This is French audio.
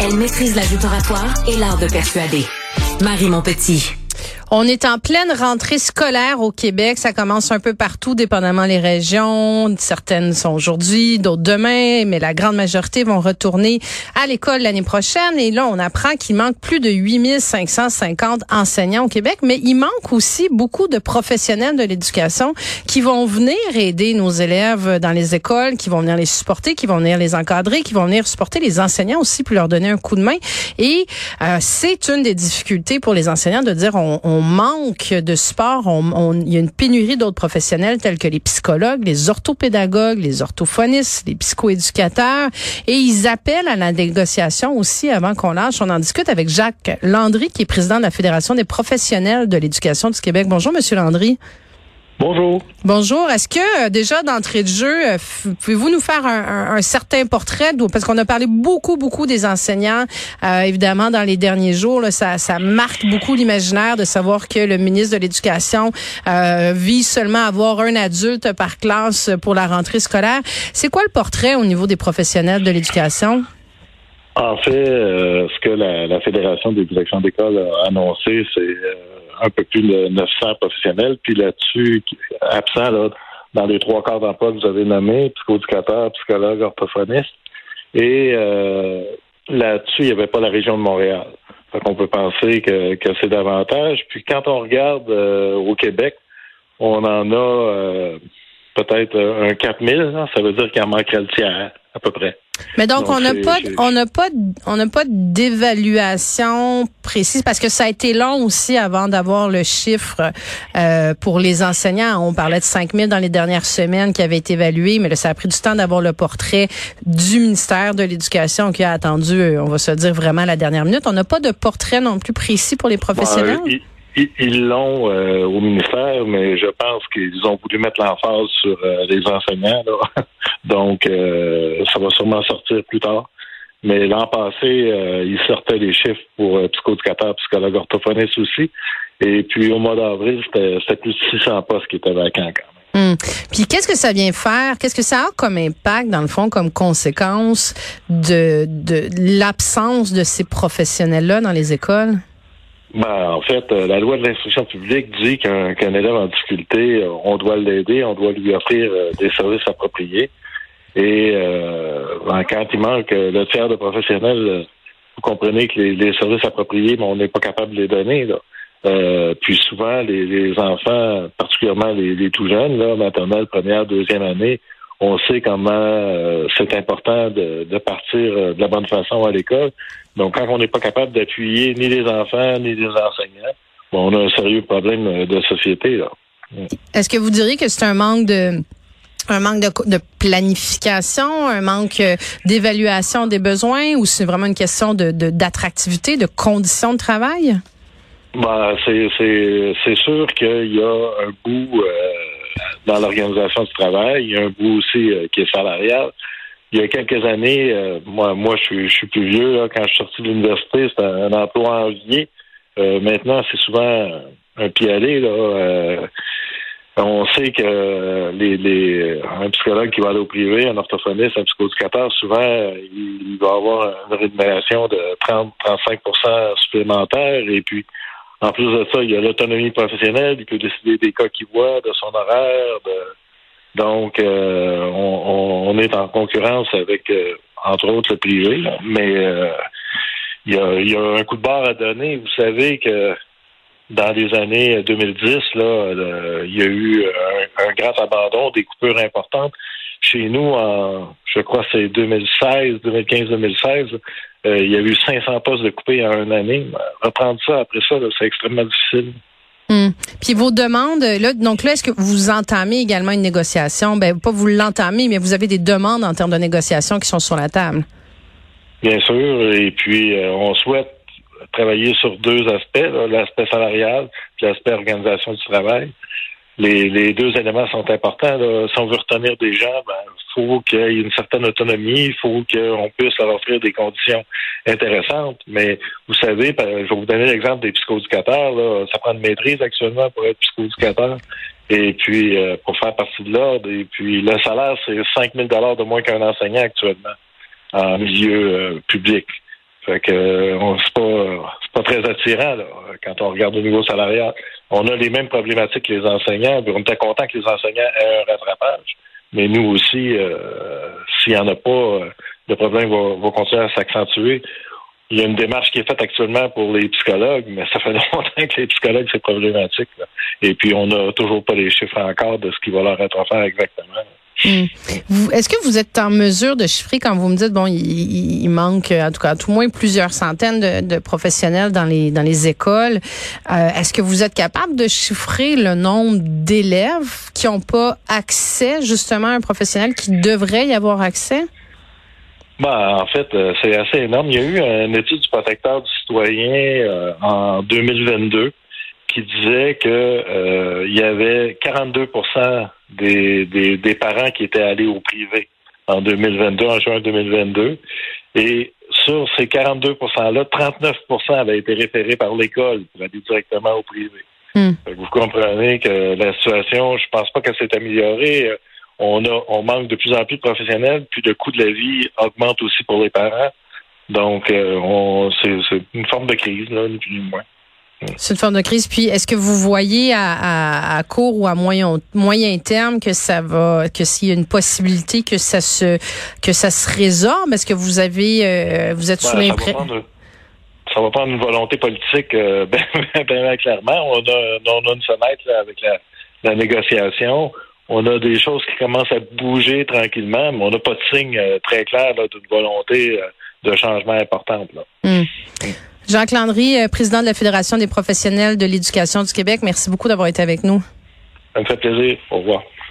elle maîtrise la oratoire et l'art de persuader. Marie Montpetit. On est en pleine rentrée scolaire au Québec. Ça commence un peu partout, dépendamment les régions. Certaines sont aujourd'hui, d'autres demain, mais la grande majorité vont retourner à l'école l'année prochaine. Et là, on apprend qu'il manque plus de 8550 enseignants au Québec, mais il manque aussi beaucoup de professionnels de l'éducation qui vont venir aider nos élèves dans les écoles, qui vont venir les supporter, qui vont venir les encadrer, qui vont venir supporter les enseignants aussi pour leur donner un coup de main. Et euh, c'est une des difficultés pour les enseignants de dire on on manque de sport. On, il y a une pénurie d'autres professionnels tels que les psychologues, les orthopédagogues, les orthophonistes, les psychoéducateurs. Et ils appellent à la négociation aussi avant qu'on lâche. On en discute avec Jacques Landry, qui est président de la Fédération des professionnels de l'éducation du Québec. Bonjour, Monsieur Landry. Bonjour. Bonjour. Est-ce que euh, déjà d'entrée de jeu, euh, pouvez-vous nous faire un, certain portrait parce qu'on a parlé beaucoup, beaucoup des enseignants, euh, évidemment dans les derniers jours, ça, ça marque beaucoup l'imaginaire de savoir que le ministre de l'Éducation vise seulement à avoir un adulte par classe pour la rentrée scolaire. C'est quoi le portrait au niveau des professionnels de l'éducation? En fait, ce que la, la Fédération des directions d'école a annoncé, c'est un peu plus de 900 professionnels. Puis là-dessus, absent là, dans les trois quarts d'emploi que vous avez nommés, psychoéducateur, psychologue, orthophoniste. Et euh, là-dessus, il n'y avait pas la région de Montréal. Fait qu'on peut penser que, que c'est davantage. Puis quand on regarde euh, au Québec, on en a euh, peut-être un 4000. Ça veut dire qu'il en manquerait le tiers, à peu près. Mais donc, on n'a pas, on n'a pas, on n'a pas d'évaluation précise parce que ça a été long aussi avant d'avoir le chiffre euh, pour les enseignants. On parlait de 5 000 dans les dernières semaines qui avaient été évalués, mais là, ça a pris du temps d'avoir le portrait du ministère de l'Éducation qui a attendu, euh, on va se dire vraiment la dernière minute. On n'a pas de portrait non plus précis pour les professionnels? ils l'ont euh, au ministère, mais je pense qu'ils ont voulu mettre l'emphase sur les enseignants. Donc, euh, ça va sûrement sortir plus tard. Mais l'an passé, euh, il sortait les chiffres pour euh, psychoéducateur, psychologue orthophoniste aussi. Et puis au mois d'avril, c'était plus de 600 postes qui étaient vacants quand même. Hum. Puis qu'est-ce que ça vient faire? Qu'est-ce que ça a comme impact, dans le fond, comme conséquence de, de l'absence de ces professionnels-là dans les écoles? Ben, en fait, euh, la loi de l'instruction publique dit qu'un élève en difficulté, on doit l'aider, on doit lui offrir des services appropriés. Et euh, quand il manque euh, le tiers de professionnels, euh, vous comprenez que les, services appropriés, on n'est pas capable de les donner. Là. puis souvent, les, enfants, particulièrement les, tout jeunes, là, maternelle, première, deuxième année, on sait comment c'est important de, de, partir de la bonne façon à l'école. Donc, quand on n'est pas capable d'appuyer ni les enfants ni les enseignants, bon, on a un sérieux problème de société. là. Est-ce que vous diriez que c'est un manque de un manque de, planification, un manque euh, d'évaluation des besoins ou c'est vraiment une question de d'attractivité, de, conditions de travail? Ben, c'est, c'est, sûr qu'il y a un bout euh, dans l'organisation du travail, il y a un bout aussi euh, qui est salarial. Il y a quelques années, moi, moi, je suis, plus vieux. Là, quand je suis sorti de l'université, c'était un, emploi en vie. maintenant, c'est souvent un pied aller. Là, on sait que les, un psychologue qui va aller au privé, un orthophoniste, un psychoéducateur, souvent, il va avoir une rémunération de 30-35% supplémentaire. Et puis, en plus de ça, il y a l'autonomie professionnelle. Il peut décider des cas qu'il voit, de son horaire. Donc, euh, on, est en concurrence avec, euh, entre autres, le privé. Mais euh, il, y a, un coup de barre à donner. Vous savez que dans les années 2010, là, il y a eu un, grand abandon, des coupures importantes. Chez nous, en, je crois c'est 2016, 2015-2016, euh, il y a eu 500 postes de coupés en une année. Reprendre ça après ça, c'est extrêmement difficile. Hum. Puis vos demandes, là, donc là, est-ce que vous entamez également une négociation? Ben, pas vous l'entamez, mais vous avez des demandes en termes de négociation qui sont sur la table. Bien sûr, et puis euh, on souhaite travailler sur deux aspects, l'aspect salarial et l'aspect organisation du travail. Les, deux éléments sont importants. Si on veut retenir des gens, ben, faut qu'il y ait une certaine autonomie, il faut qu'on puisse leur offrir des conditions intéressantes. Mais vous savez, je vais vous donner l'exemple des psychoéducateurs. Ça prend une maîtrise actuellement pour être psychoéducateur. Et puis, euh, pour faire partie de l'ordre. Et puis, le salaire, c'est 5 000 de moins qu'un enseignant actuellement. en milieu public. Fait que c'est pas pas très attirant là, quand on regarde au niveau salarial. On a les mêmes problématiques que les enseignants. On était content que les enseignants aient un rattrapage. Mais nous aussi, euh, s'il n'y en a pas, le problème va, va continuer à s'accentuer. Il y a une démarche qui est faite actuellement pour les psychologues, mais ça fait longtemps que les psychologues, c'est problématique. Et puis, on n'a toujours pas les chiffres encore de ce qui va leur être offert exactement. Est-ce que vous êtes en mesure de chiffrer quand vous me dites bon il, manque en tout cas à tout moins plusieurs centaines de, professionnels dans les dans les écoles euh, est-ce que vous êtes capable de chiffrer le nombre d'élèves qui n'ont pas accès justement à un professionnel qui devrait y avoir accès? Ben, en fait, euh, c'est assez énorme. Il y a eu une étude du protecteur du citoyen euh, en 2022 qui disait que il y avait 42 des, des, des, parents qui étaient allés au privé en 2022, en juin 2022. Et sur ces 42 %-là, 39% avaient été référés par l'école pour aller directement au privé. Hmm. Vous comprenez que la situation, je pense pas qu'elle s'est améliorée on a on manque de plus en plus de professionnels, puis le coût de la vie augmente aussi pour les parents. Donc, euh, c'est une forme de crise, là, ni plus ni moins. C'est une forme de crise. Puis, est-ce que vous voyez à, à, court ou à moyen moyen terme que ça va, que s'il y a une possibilité que ça se que ça se résorbe? Est-ce que vous avez, euh, vous êtes sous l'impression ça va prendre une volonté politique euh, ben, ben, clairement. On a, on a une fenêtre là, avec la, la négociation on a des choses qui commencent à bouger tranquillement, mais on n'a pas de signe euh, très clair d'une volonté euh, de changement importante. Hmm. Jacques Landry, euh, président de la Fédération des professionnels de l'éducation du Québec, merci beaucoup d'avoir été avec nous. Ça me fait plaisir. Au revoir.